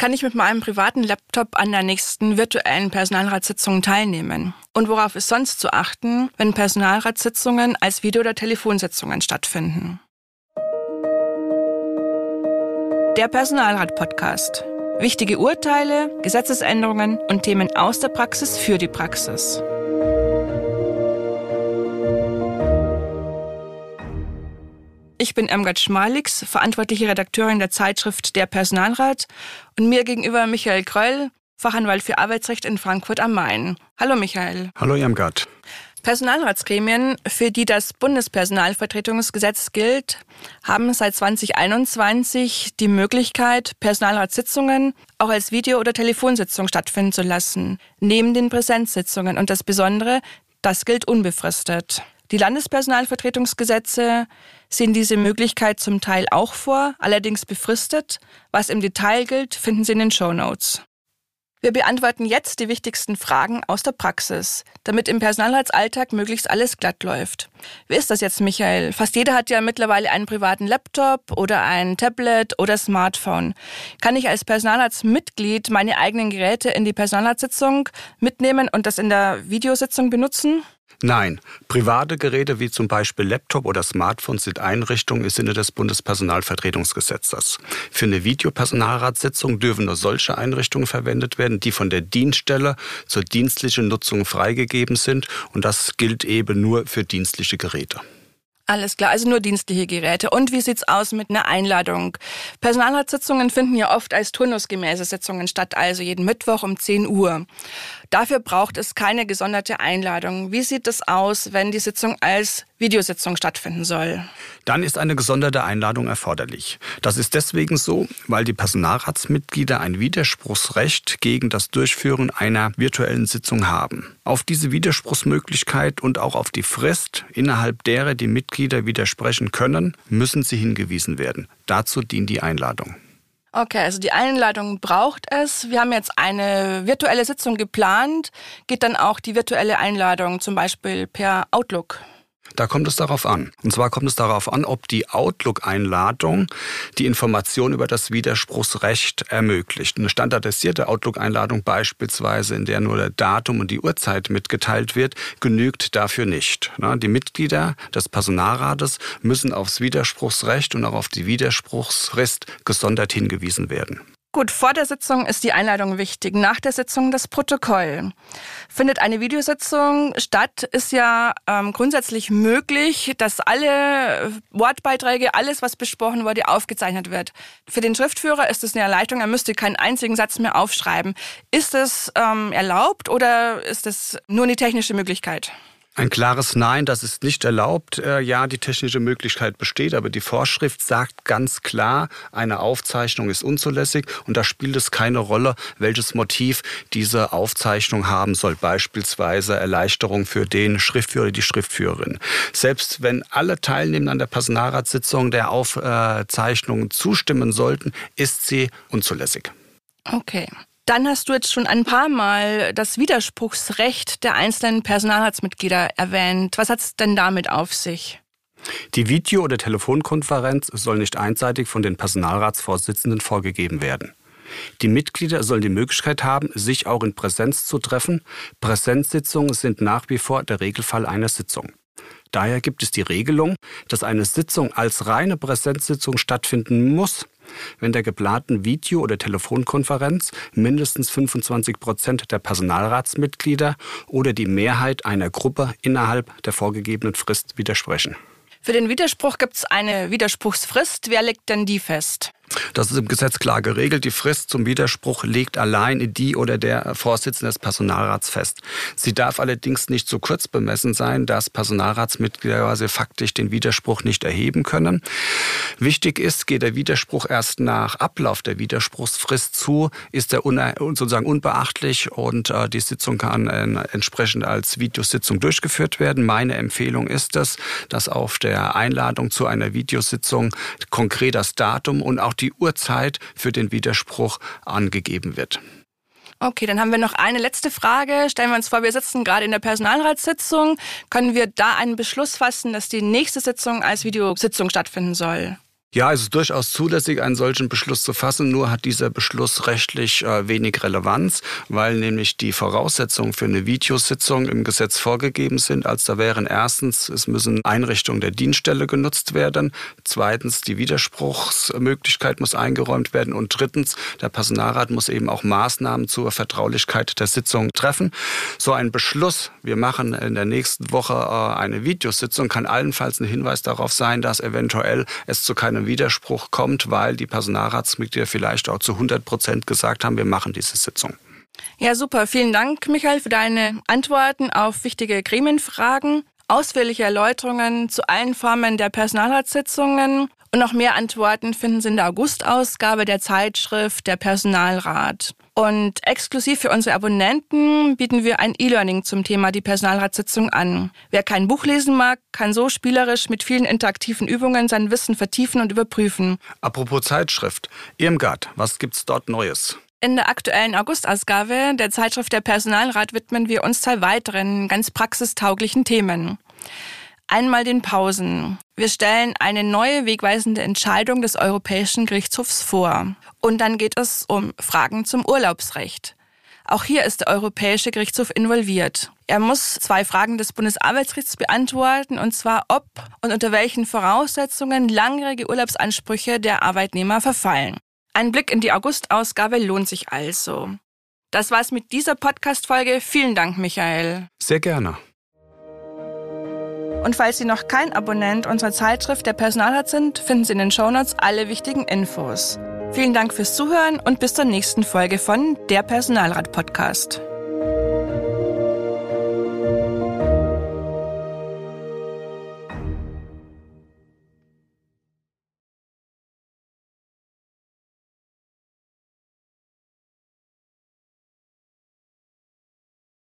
kann ich mit meinem privaten Laptop an der nächsten virtuellen Personalratssitzung teilnehmen? Und worauf ist sonst zu achten, wenn Personalratssitzungen als Video- oder Telefonsitzungen stattfinden? Der Personalrat-Podcast. Wichtige Urteile, Gesetzesänderungen und Themen aus der Praxis für die Praxis. Ich bin Irmgard Schmalix, verantwortliche Redakteurin der Zeitschrift Der Personalrat und mir gegenüber Michael Kröll, Fachanwalt für Arbeitsrecht in Frankfurt am Main. Hallo Michael. Hallo Irmgard. Personalratsgremien, für die das Bundespersonalvertretungsgesetz gilt, haben seit 2021 die Möglichkeit, Personalratssitzungen auch als Video- oder Telefonsitzung stattfinden zu lassen, neben den Präsenzsitzungen. Und das Besondere, das gilt unbefristet. Die Landespersonalvertretungsgesetze sehen diese Möglichkeit zum Teil auch vor, allerdings befristet. Was im Detail gilt, finden Sie in den Show Notes. Wir beantworten jetzt die wichtigsten Fragen aus der Praxis, damit im Personalratsalltag möglichst alles glatt läuft. Wie ist das jetzt, Michael? Fast jeder hat ja mittlerweile einen privaten Laptop oder ein Tablet oder Smartphone. Kann ich als Personalratsmitglied meine eigenen Geräte in die Personalratssitzung mitnehmen und das in der Videositzung benutzen? Nein, private Geräte wie zum Beispiel Laptop oder Smartphone sind Einrichtungen im Sinne des Bundespersonalvertretungsgesetzes. Für eine Videopersonalratssitzung dürfen nur solche Einrichtungen verwendet werden, die von der Dienststelle zur dienstlichen Nutzung freigegeben sind. Und das gilt eben nur für dienstliche Geräte. Alles klar, also nur dienstliche Geräte. Und wie sieht's aus mit einer Einladung? Personalratssitzungen finden ja oft als turnusgemäße Sitzungen statt, also jeden Mittwoch um 10 Uhr. Dafür braucht es keine gesonderte Einladung. Wie sieht es aus, wenn die Sitzung als Videositzung stattfinden soll? Dann ist eine gesonderte Einladung erforderlich. Das ist deswegen so, weil die Personalratsmitglieder ein Widerspruchsrecht gegen das Durchführen einer virtuellen Sitzung haben. Auf diese Widerspruchsmöglichkeit und auch auf die Frist, innerhalb derer die Mitglieder widersprechen können, müssen sie hingewiesen werden. Dazu dient die Einladung. Okay, also die Einladung braucht es. Wir haben jetzt eine virtuelle Sitzung geplant. Geht dann auch die virtuelle Einladung zum Beispiel per Outlook? Da kommt es darauf an. Und zwar kommt es darauf an, ob die Outlook-Einladung die Information über das Widerspruchsrecht ermöglicht. Eine standardisierte Outlook-Einladung beispielsweise, in der nur der Datum und die Uhrzeit mitgeteilt wird, genügt dafür nicht. Die Mitglieder des Personalrates müssen aufs Widerspruchsrecht und auch auf die Widerspruchsfrist gesondert hingewiesen werden. Gut, vor der Sitzung ist die Einladung wichtig, nach der Sitzung das Protokoll. Findet eine Videositzung statt, ist ja ähm, grundsätzlich möglich, dass alle Wortbeiträge, alles, was besprochen wurde, aufgezeichnet wird. Für den Schriftführer ist es eine Erleichterung, er müsste keinen einzigen Satz mehr aufschreiben. Ist es ähm, erlaubt oder ist es nur eine technische Möglichkeit? Ein klares Nein, das ist nicht erlaubt. Äh, ja, die technische Möglichkeit besteht, aber die Vorschrift sagt ganz klar, eine Aufzeichnung ist unzulässig und da spielt es keine Rolle, welches Motiv diese Aufzeichnung haben soll. Beispielsweise Erleichterung für den Schriftführer oder die Schriftführerin. Selbst wenn alle Teilnehmer an der Personalratssitzung der Aufzeichnung zustimmen sollten, ist sie unzulässig. Okay. Dann hast du jetzt schon ein paar Mal das Widerspruchsrecht der einzelnen Personalratsmitglieder erwähnt. Was hat es denn damit auf sich? Die Video- oder Telefonkonferenz soll nicht einseitig von den Personalratsvorsitzenden vorgegeben werden. Die Mitglieder sollen die Möglichkeit haben, sich auch in Präsenz zu treffen. Präsenzsitzungen sind nach wie vor der Regelfall einer Sitzung. Daher gibt es die Regelung, dass eine Sitzung als reine Präsenzsitzung stattfinden muss, wenn der geplanten Video- oder Telefonkonferenz mindestens 25 Prozent der Personalratsmitglieder oder die Mehrheit einer Gruppe innerhalb der vorgegebenen Frist widersprechen. Für den Widerspruch gibt es eine Widerspruchsfrist. Wer legt denn die fest? Das ist im Gesetz klar geregelt. Die Frist zum Widerspruch legt allein die oder der Vorsitzende des Personalrats fest. Sie darf allerdings nicht zu kurz bemessen sein, dass Personalratsmitglieder faktisch den Widerspruch nicht erheben können. Wichtig ist, geht der Widerspruch erst nach Ablauf der Widerspruchsfrist zu, ist er sozusagen unbeachtlich und äh, die Sitzung kann äh, entsprechend als Videositzung durchgeführt werden. Meine Empfehlung ist es, dass auf der Einladung zu einer Videositzung konkret das Datum und auch die Uhrzeit für den Widerspruch angegeben wird. Okay, dann haben wir noch eine letzte Frage. Stellen wir uns vor, wir sitzen gerade in der Personalratssitzung. Können wir da einen Beschluss fassen, dass die nächste Sitzung als Videositzung stattfinden soll? Ja, es ist durchaus zulässig, einen solchen Beschluss zu fassen. Nur hat dieser Beschluss rechtlich äh, wenig Relevanz, weil nämlich die Voraussetzungen für eine Videositzung im Gesetz vorgegeben sind. Als da wären erstens, es müssen Einrichtungen der Dienststelle genutzt werden. Zweitens, die Widerspruchsmöglichkeit muss eingeräumt werden. Und drittens, der Personalrat muss eben auch Maßnahmen zur Vertraulichkeit der Sitzung treffen. So ein Beschluss, wir machen in der nächsten Woche äh, eine Videositzung, kann allenfalls ein Hinweis darauf sein, dass eventuell es zu keinem einem Widerspruch kommt, weil die Personalratsmitglieder vielleicht auch zu 100 Prozent gesagt haben, wir machen diese Sitzung. Ja, super. Vielen Dank, Michael, für deine Antworten auf wichtige Gremienfragen, ausführliche Erläuterungen zu allen Formen der Personalratssitzungen und noch mehr Antworten finden Sie in der Augustausgabe der Zeitschrift Der Personalrat. Und exklusiv für unsere Abonnenten bieten wir ein E-Learning zum Thema die Personalratssitzung an. Wer kein Buch lesen mag, kann so spielerisch mit vielen interaktiven Übungen sein Wissen vertiefen und überprüfen. Apropos Zeitschrift, Irmgard, was gibt's dort Neues? In der aktuellen Augustausgabe der Zeitschrift Der Personalrat widmen wir uns zwei weiteren ganz praxistauglichen Themen. Einmal den Pausen. Wir stellen eine neue wegweisende Entscheidung des Europäischen Gerichtshofs vor. Und dann geht es um Fragen zum Urlaubsrecht. Auch hier ist der Europäische Gerichtshof involviert. Er muss zwei Fragen des Bundesarbeitsgerichts beantworten, und zwar ob und unter welchen Voraussetzungen langjährige Urlaubsansprüche der Arbeitnehmer verfallen. Ein Blick in die August-Ausgabe lohnt sich also. Das war's mit dieser Podcast-Folge. Vielen Dank, Michael. Sehr gerne. Und falls Sie noch kein Abonnent unserer Zeitschrift der Personalrat sind, finden Sie in den Shownotes alle wichtigen Infos. Vielen Dank fürs Zuhören und bis zur nächsten Folge von Der Personalrat Podcast.